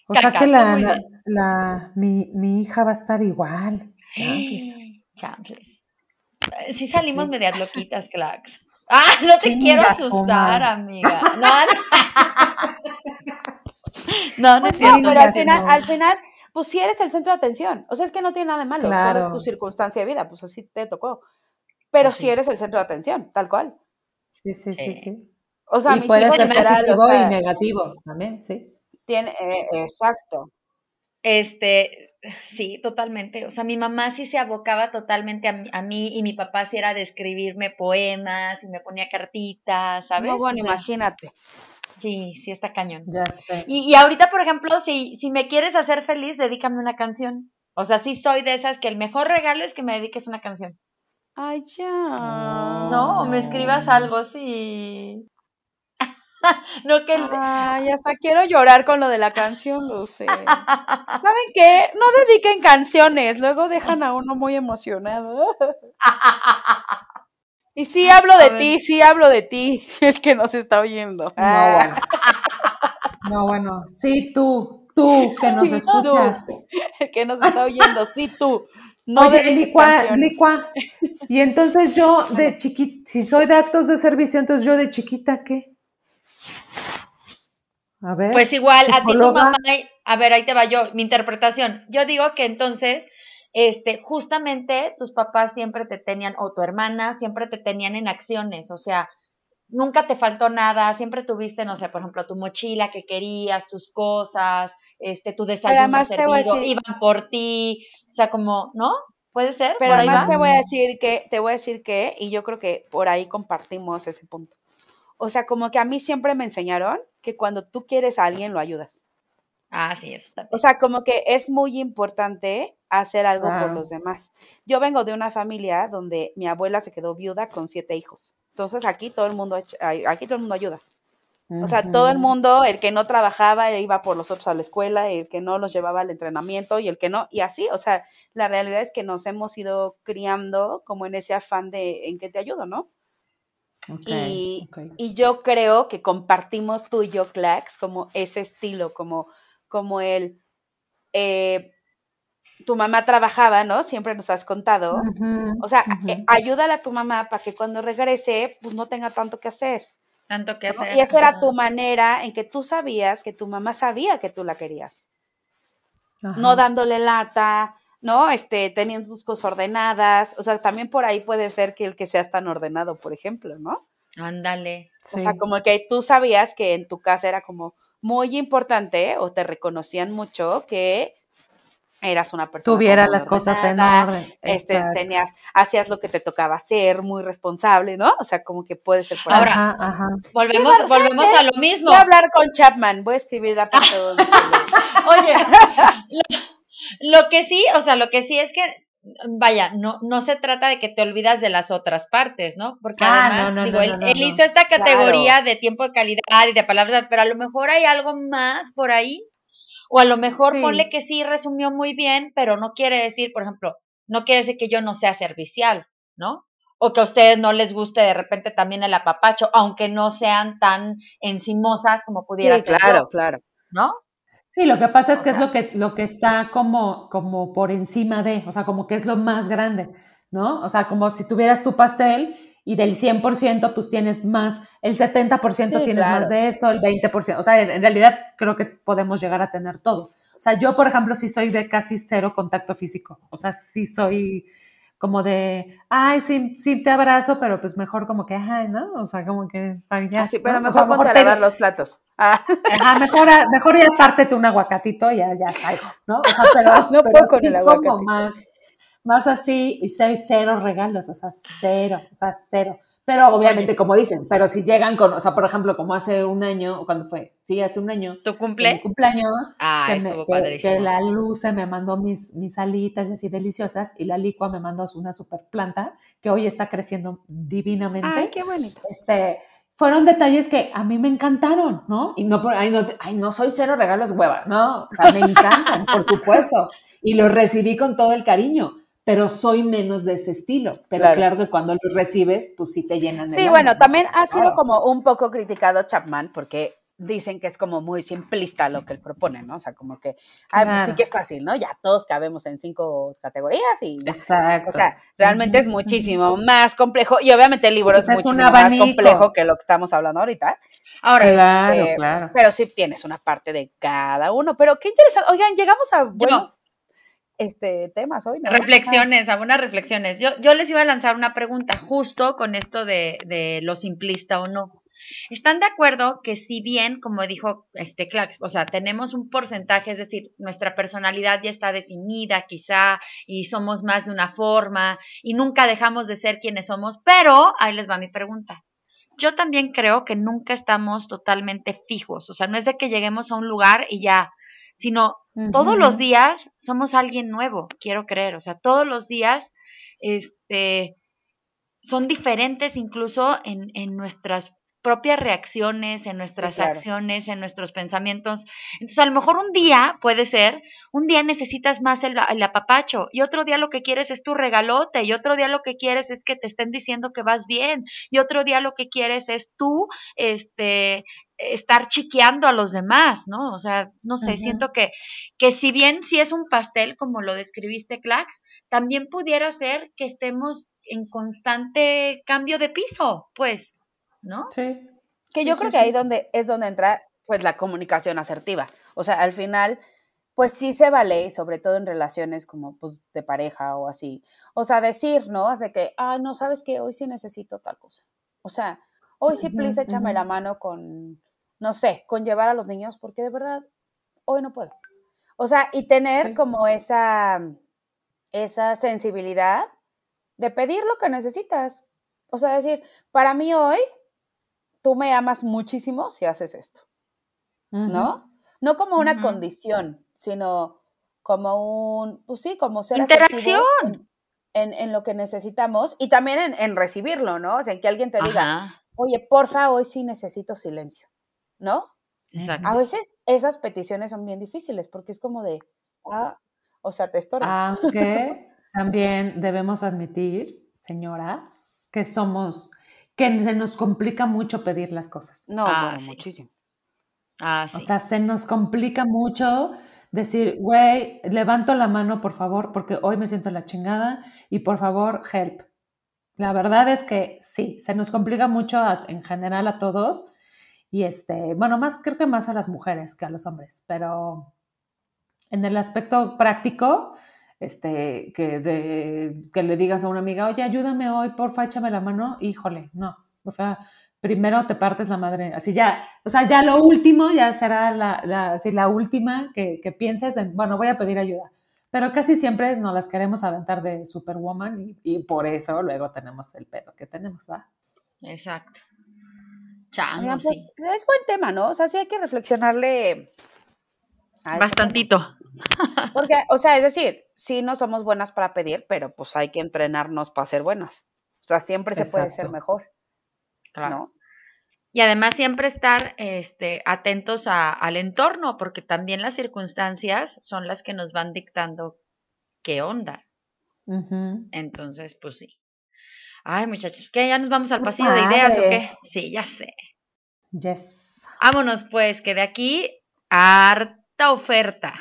O sea que la, la, mi, mi hija va a estar igual. Chanfles. Chancles. Eh, Sí salimos Sí. medias loquitas, clacks. Ah, no te Chinga quiero su asustar, amiga. No, no. no, no es Pues no, pero al final, no. al final, pues sí eres el centro de atención. O sea, es que no tiene nada de malo, solo es Claro. tu circunstancia de vida, pues así te tocó. Pero Pues sí eres el centro de atención, tal cual. Sí, sí, sí, Sí. sí. O sea, y mis puede hijos ser literal, o positivo sea, y negativo también, sí. tiene, eh, exacto. Este, sí, totalmente. O sea, mi mamá sí se abocaba totalmente a, mí- a mí y mi papá sí era de escribirme poemas y me ponía cartitas, ¿sabes? No, bueno, O sea, imagínate. sí, sí está cañón. Ya sé. Y, y ahorita, por ejemplo, si, si me quieres hacer feliz, dedícame una canción. O sea, sí soy de esas que el mejor regalo es que me dediques una canción. Ay, ya. No, me escribas algo, sí. no que el- Ay, hasta quiero llorar con lo de la canción, Luce. ¿Saben qué? No dediquen canciones, luego dejan a uno muy emocionado. Y sí hablo de ti, sí hablo de ti, el que nos está oyendo. No, bueno. No, bueno. Sí, tú, tú que nos Sí, tú. escuchas. El que nos está oyendo, sí tú. No Oye, dediques licua, licua. Y entonces yo de chiquita, si soy de actos de servicio, entonces yo de chiquita, ¿qué? A ver. Pues igual, a ti tu mamá, a ver, ahí te va yo, mi interpretación. Yo digo que entonces, este, justamente tus papás siempre te tenían, o tu hermana, siempre te tenían en acciones, o sea, nunca te faltó nada, siempre tuviste, no sé, por ejemplo, tu mochila que querías, tus cosas, este, tu desayuno además te voy a servido, decir- iban por ti, o sea, como, ¿no? ¿Puede ser? Pero ¿Por ahí además va? te voy a decir que, te voy a decir que, y yo creo que por ahí compartimos ese punto. O sea, como que a mí siempre me enseñaron que cuando tú quieres a alguien lo ayudas. Ah, sí, eso también. O sea, como que es muy importante hacer algo por los demás. Yo vengo de una familia donde mi abuela se quedó viuda con siete hijos. Entonces aquí todo el mundo, aquí todo el mundo ayuda. O sea, todo el mundo, el que no trabajaba, iba por los otros a la escuela, el que no los llevaba al entrenamiento y el que no, y así, o sea, la realidad es que nos hemos ido criando como en ese afán de en que te ayudo, ¿no? Y, y yo creo que compartimos tú y yo, Clax, como ese estilo, como, como el, eh, tu mamá trabajaba, ¿no? Siempre nos has contado. O sea, ujú. eh, ayúdale a tu mamá para que cuando regrese, pues no tenga tanto que hacer. Tanto que ¿no? hacer. Y esa era tu manera en que tú sabías que tu mamá sabía que tú la querías. Ajá. No dándole lata, ¿no? Este, teniendo tus cosas ordenadas. O sea, también por ahí puede ser que el que seas tan ordenado, por ejemplo, ¿no? Ándale. O sea, como que tú sabías que en tu casa era como muy importante o te reconocían mucho que eras una persona tuviera las cosas en orden este tenías hacías lo que te tocaba hacer muy responsable no o sea como que puede ser por ahora ajá, volvemos volvemos a lo mismo voy a hablar con Chapman voy a escribir la parte oye lo, que sí o sea lo que sí es que vaya, no, no se trata de que te olvidas de las otras partes, ¿no? Porque ah, además, digo, él, hizo esta categoría de tiempo de calidad y de palabras, pero a lo mejor hay algo más por ahí o a lo mejor ponle que sí resumió muy bien, pero no quiere decir, por ejemplo, no quiere decir que yo no sea servicial, ¿no? O que a ustedes no les guste de repente también el apapacho, aunque no sean tan encimosas como pudiera ser. Claro, claro. ¿No? Sí, lo que pasa es que es lo que, lo que está como, como por encima de, o sea, como que es lo más grande, ¿no? O sea, como si tuvieras tu pastel y del 100% pues tienes más, el 70% tienes más de esto, el 20%, o sea, en, realidad creo que podemos llegar a tener todo. O sea, yo, por ejemplo, sí soy de casi cero contacto físico, o sea, sí soy como de, ay, sí, sí te abrazo, pero pues mejor como que, ay, ¿no? O sea, como que, ya, sí, pero mejor, o a lavar los platos. Ah. Ajá, mejor, mejor ya pártete un aguacatito y ya, ya salgo, ¿no? O sea, pero, no pero sí como más más así, y seis, cero regalos, o sea, cero, o sea, cero. Pero obviamente, como dicen, pero si llegan con, o sea, por ejemplo, como hace un año, o cuando fue, sí, hace un año. ¿Tu cumple? cumpleaños, ah, que, me, que, la Luce me mandó mis, mis alitas así deliciosas y la Licua me mandó una super planta que hoy está creciendo divinamente. Ay, qué bonito. Este, fueron detalles que a mí me encantaron, ¿no? Y no por, ay, no, ay, no soy cero regalos hueva, ¿no? O sea, me encantan, por supuesto. Y los recibí con todo el cariño pero soy menos de ese estilo. Pero claro, que cuando lo recibes, pues sí te llenan de Sí, bueno, también ha sido como un poco criticado Chapman porque dicen que es como muy simplista lo que él propone, ¿no? O sea, como que, ay, pues sí que fácil, ¿no? Ya todos cabemos en cinco categorías y Exacto. O sea, realmente es muchísimo más complejo y obviamente el libro es, pues muchísimo más complejo que lo que estamos hablando ahorita. Ahora, claro, este, claro. pero sí tienes una parte de cada uno, pero qué interesante. Oigan, llegamos a buenos este, temas hoy. Reflexiones, algunas reflexiones. Yo, yo les iba a lanzar una pregunta justo con esto de, de lo simplista o no. ¿Están de acuerdo que si bien, como dijo este Clax, o sea, tenemos un porcentaje, es decir, nuestra personalidad ya está definida quizá y somos más de una forma y nunca dejamos de ser quienes somos, pero ahí les va mi pregunta. Yo también creo que nunca estamos totalmente fijos, o sea, no es de que lleguemos a un lugar y ya sino todos los días somos alguien nuevo, quiero creer, o sea, todos los días este, son diferentes incluso en, en nuestras propias reacciones, en nuestras acciones, en nuestros pensamientos. Entonces, a lo mejor un día puede ser, un día necesitas más el, el, apapacho y otro día lo que quieres es tu regalote y otro día lo que quieres es que te estén diciendo que vas bien y otro día lo que quieres es tú, este, estar chiqueando a los demás, ¿no? O sea, no sé, siento que, que si bien si es un pastel, como lo describiste, Clax, también pudiera ser que estemos en constante cambio de piso, pues, ¿no? Sí. Que yo creo que ahí donde es donde entra pues la comunicación asertiva. O sea, al final, pues sí se vale, sobre todo en relaciones como pues de pareja o así. O sea, decir, ¿no? De que, ah, no, sabes que hoy sí necesito tal cosa. O sea, hoy sí, please, échame la mano con, no sé, con llevar a los niños, porque de verdad, hoy no puedo. O sea, y tener como esa, esa sensibilidad de pedir lo que necesitas. O sea, decir, para mí hoy, tú me amas muchísimo si haces esto, ¿no? No como una condición, sino como un, pues sí, como ser Interacción. En, en, lo que necesitamos y también en, en, recibirlo, ¿no? O sea, en que alguien te diga, oye, porfa, hoy sí necesito silencio. ¿no? Exacto. A veces esas peticiones son bien difíciles porque es como de, ah, o sea, te estorba. Aunque también debemos admitir, señoras, que somos, que se nos complica mucho pedir las cosas. No, ah, muchísimo. Ah, sí. O sea, se nos complica mucho decir, güey, levanto la mano, por favor, porque hoy me siento la chingada y por favor, help. La verdad es que sí, se nos complica mucho en general a todos y este, bueno, más, creo que más a las mujeres que a los hombres, pero en el aspecto práctico, este, que, de, que le digas a una amiga, oye, ayúdame hoy, porfa, échame la mano, híjole, no. O sea, primero te partes la madre, así ya, o sea, ya lo último ya será la, la, así la última que, que pienses en, bueno, voy a pedir ayuda. Pero casi siempre nos las queremos aventar de Superwoman y, y por eso luego tenemos el pedo que tenemos, ¿va? Exacto. Chango, pues, sí. es buen tema, ¿no? O sea, sí hay que reflexionarle. Bastantito. Porque, o sea, es decir, sí no somos buenas para pedir, pero pues hay que entrenarnos para ser buenas. O sea, siempre se puede ser mejor, Claro. ¿no? Y además siempre estar este, atentos a- al entorno, porque también las circunstancias son las que nos van dictando qué onda. Entonces, pues sí. Ay, muchachos, ¿qué? ¿Ya nos vamos al pasillo de ideas o qué? Sí, ya sé. Yes. Vámonos pues, que de aquí harta oferta.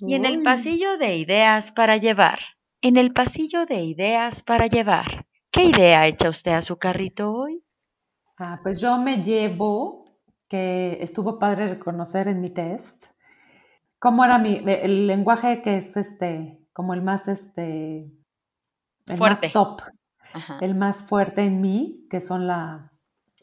Y en el pasillo de ideas para llevar. En el pasillo de ideas para llevar. ¿Qué idea echa usted a su carrito hoy? Ah, pues yo me llevo, que estuvo padre reconocer en mi test, cómo era mi, el lenguaje que es este, como el más, este, el Fuerte. más top, Ajá. el más fuerte en mí, que son la,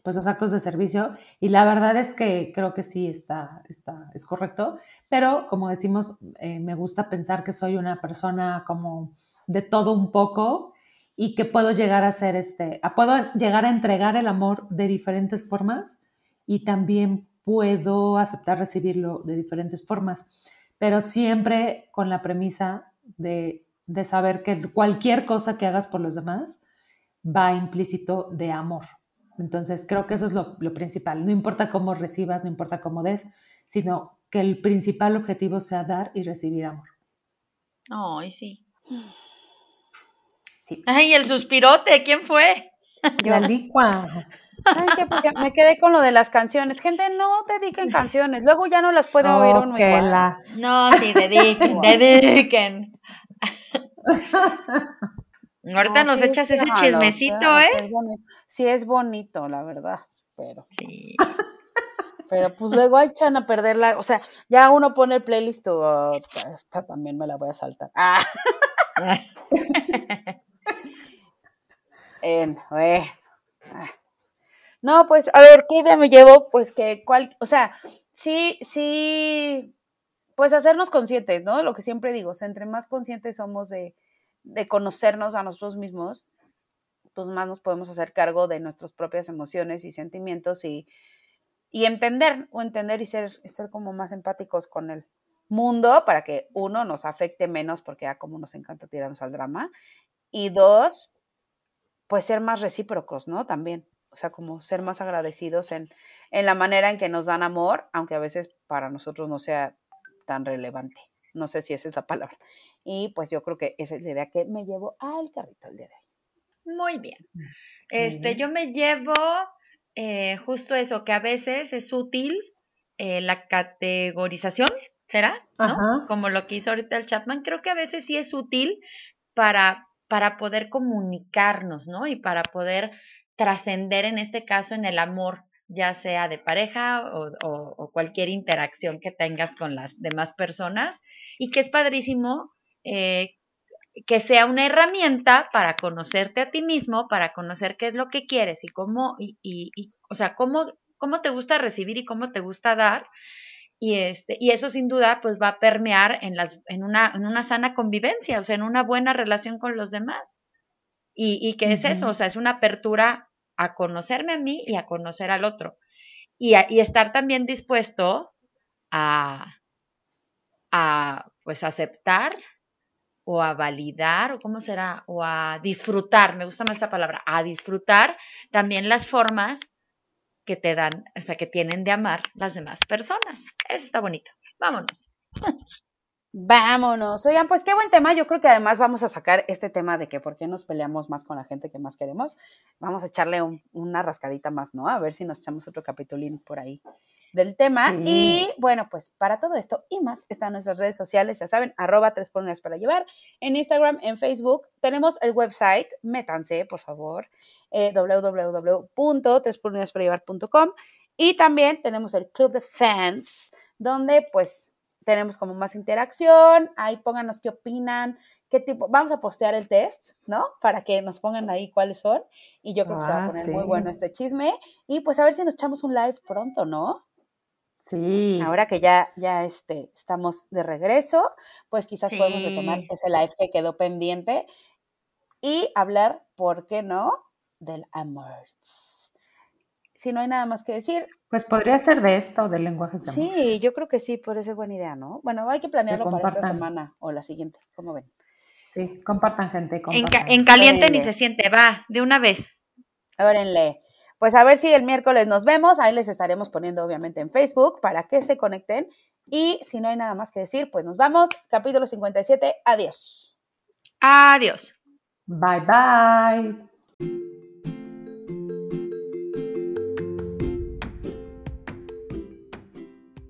pues los actos de servicio. Y la verdad es que creo que sí está, está, es correcto. Pero como decimos, eh, me gusta pensar que soy una persona como de todo un poco y que puedo llegar a ser este, puedo llegar a entregar el amor de diferentes formas y también puedo aceptar recibirlo de diferentes formas, pero siempre con la premisa de, de saber que cualquier cosa que hagas por los demás va implícito de amor. Entonces creo que eso es lo, lo principal. No importa cómo recibas, no importa cómo des, sino que el principal objetivo sea dar y recibir amor. Ay, sí. Sí. Ay, el suspirote, ¿quién fue? La licua. Ay, que porque me quedé con lo de las canciones. Gente, no dediquen canciones. Luego ya no las puede oír uno igual. la- No, sí, dediquen, dediquen. Ahorita No, nos sí, echas sí, ese chismecito, ¿eh? Sí es, bonito. Sí es bonito, la verdad. Pero, Sí. pero pues luego hay echan a perderla. O sea, ya uno pone el playlist o esta también me la voy a saltar. Ah, bueno. Ah. No, pues, a ver, ¿qué idea me llevo? Pues que cual, o sea, sí, sí, pues hacernos conscientes, ¿no? Lo que siempre digo, o sea, entre más conscientes somos de, de conocernos a nosotros mismos, pues más nos podemos hacer cargo de nuestras propias emociones y sentimientos y, y entender, o entender y ser, ser como más empáticos con el mundo para que uno nos afecte menos porque ya como nos encanta tirarnos al drama y dos, pues ser más recíprocos, ¿no? También, o sea, como ser más agradecidos en, en la manera en que nos dan amor, aunque a veces para nosotros no sea tan relevante. No sé si esa es la palabra. Y pues yo creo que esa es la idea que me llevo al carrito el día de hoy. Muy bien. Este, yo me llevo eh, justo eso, que a veces es útil eh, la categorización, ¿será? Como lo que hizo ahorita el Chapman. Creo que a veces sí es útil para, para poder comunicarnos, ¿no? Y para poder trascender en este caso en el amor, ya sea de pareja o, o- o cualquier interacción que tengas con las demás personas. Y que es padrísimo eh, que sea una herramienta para conocerte a ti mismo, para conocer qué es lo que quieres y cómo, y, y- y, o sea, cómo, cómo te gusta recibir y cómo te gusta dar. Y, este, y eso sin duda pues va a permear en, las, en, una, en una sana convivencia, o sea, en una buena relación con los demás. ¿Y, y qué es eso? O sea, es una apertura a conocerme a mí y a conocer al otro. Y, a- y estar también dispuesto a, a pues aceptar o a validar, o cómo será, o a disfrutar, me gusta más esa palabra, a disfrutar también las formas que te dan, o sea, que tienen de amar las demás personas. Eso está bonito. Vámonos. Vámonos. Oigan, pues qué buen tema. Yo creo que además vamos a sacar este tema de que por qué nos peleamos más con la gente que más queremos. Vamos a echarle un- una rascadita más, ¿no? A ver si nos echamos otro capitulín por ahí del tema. Sí. Y bueno, pues para todo esto y más están nuestras redes sociales, ya saben, arroba tres por para llevar. En Instagram, en Facebook, tenemos el website, métanse, por favor, eh, www.tresporunidadespara llevar.com. Y también tenemos el Club de Fans, donde pues tenemos como más interacción, ahí pónganos qué opinan, qué tipo, vamos a postear el test, ¿no? Para que nos pongan ahí cuáles son, y yo creo que se va a Ah, poner sí. muy bueno este chisme, y pues a ver si nos echamos un live pronto, ¿no? Sí. Ahora que ya, ya este, estamos de regreso, pues quizás podemos retomar ese live que quedó pendiente y hablar, ¿por qué no?, del amor. Si no hay nada más que decir, Pues podría ser de esto o de lenguajes de amor. sí, yo creo que sí, puede ser buena idea, ¿no? Bueno, hay que planearlo para esta semana o la siguiente, ¿cómo ven? Sí, compartan gente, En, compartan. ca- en caliente ni se siente, va, de una vez. Órenle. Pues a ver si el miércoles nos vemos. Ahí les estaremos poniendo, obviamente, en Facebook para que se conecten. Y si no hay nada más que decir, pues nos vamos. Capítulo 57. Adiós. Adiós. Bye bye.